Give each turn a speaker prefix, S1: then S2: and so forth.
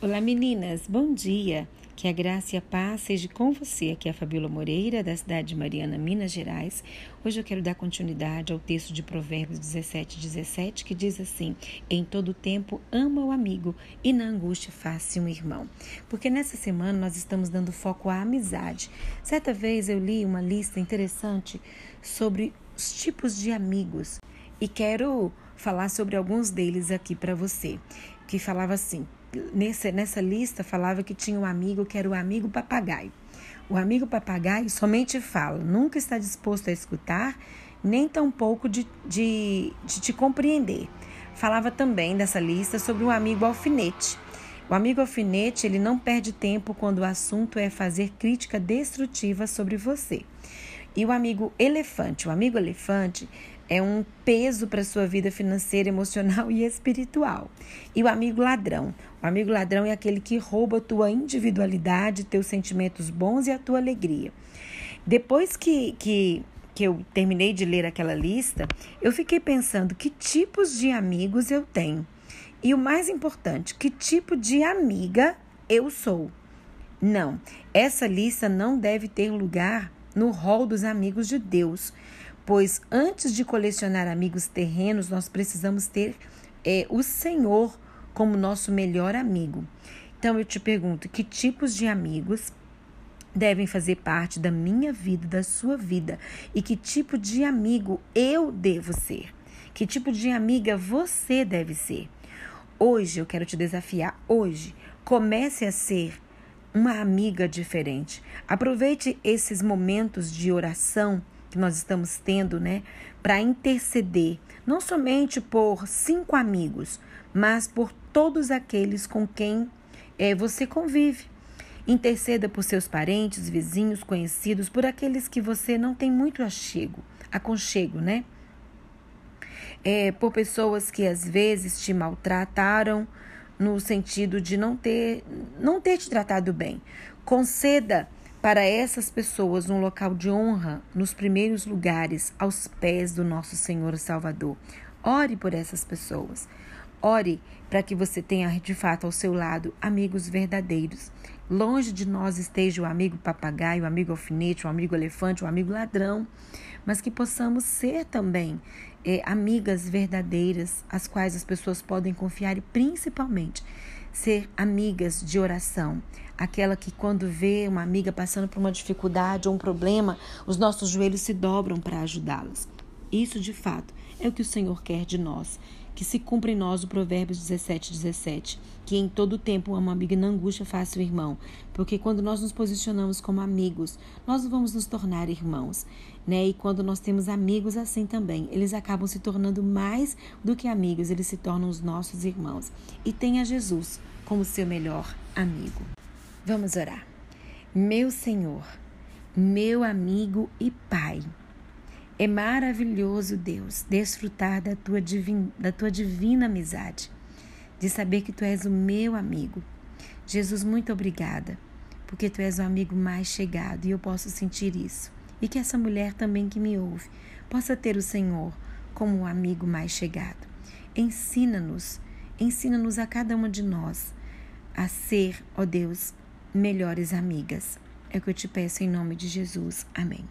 S1: Olá meninas, bom dia. Que a graça e a paz seja com você. Aqui é a Fabíola Moreira, da cidade de Mariana, Minas Gerais. Hoje eu quero dar continuidade ao texto de Provérbios 17, 17, que diz assim: Em todo tempo ama o amigo e na angústia faça um irmão. Porque nessa semana nós estamos dando foco à amizade. Certa vez eu li uma lista interessante sobre os tipos de amigos e quero falar sobre alguns deles aqui para você. Que falava assim: nessa, nessa lista falava que tinha um amigo que era o amigo papagaio. O amigo papagaio somente fala, nunca está disposto a escutar, nem tampouco de, de, de te compreender. Falava também dessa lista sobre o amigo alfinete. O amigo alfinete ele não perde tempo quando o assunto é fazer crítica destrutiva sobre você. E o amigo elefante, o amigo elefante é um peso para sua vida financeira, emocional e espiritual. E o amigo ladrão, o amigo ladrão é aquele que rouba a tua individualidade, teus sentimentos bons e a tua alegria. Depois que, que, que eu terminei de ler aquela lista, eu fiquei pensando que tipos de amigos eu tenho. E o mais importante, que tipo de amiga eu sou. Não, essa lista não deve ter lugar no rol dos amigos de Deus, pois antes de colecionar amigos terrenos, nós precisamos ter é, o Senhor como nosso melhor amigo. Então eu te pergunto: que tipos de amigos devem fazer parte da minha vida, da sua vida? E que tipo de amigo eu devo ser? Que tipo de amiga você deve ser? Hoje eu quero te desafiar. Hoje, comece a ser uma amiga diferente. Aproveite esses momentos de oração que nós estamos tendo, né, para interceder, não somente por cinco amigos, mas por todos aqueles com quem é, você convive. Interceda por seus parentes, vizinhos, conhecidos, por aqueles que você não tem muito achego, aconchego, né? É, por pessoas que às vezes te maltrataram, no sentido de não ter, não ter te tratado bem. Conceda para essas pessoas um local de honra nos primeiros lugares, aos pés do nosso Senhor Salvador. Ore por essas pessoas. Ore para que você tenha de fato ao seu lado amigos verdadeiros. Longe de nós esteja o amigo papagaio, o amigo alfinete, o amigo elefante, o amigo ladrão, mas que possamos ser também é, amigas verdadeiras, as quais as pessoas podem confiar e principalmente ser amigas de oração. Aquela que, quando vê uma amiga passando por uma dificuldade ou um problema, os nossos joelhos se dobram para ajudá-las. Isso, de fato, é o que o Senhor quer de nós. Que se cumpra em nós o Provérbios 17, 17. Que em todo tempo uma amiga na angústia faça o irmão. Porque quando nós nos posicionamos como amigos, nós vamos nos tornar irmãos. Né? E quando nós temos amigos assim também, eles acabam se tornando mais do que amigos, eles se tornam os nossos irmãos. E tenha Jesus como seu melhor amigo. Vamos orar. Meu Senhor, meu amigo e Pai. É maravilhoso, Deus, desfrutar da tua, divina, da tua divina amizade, de saber que tu és o meu amigo. Jesus, muito obrigada, porque tu és o amigo mais chegado e eu posso sentir isso. E que essa mulher também que me ouve possa ter o Senhor como o amigo mais chegado. Ensina-nos, ensina-nos a cada uma de nós a ser, ó Deus, melhores amigas. É o que eu te peço em nome de Jesus. Amém.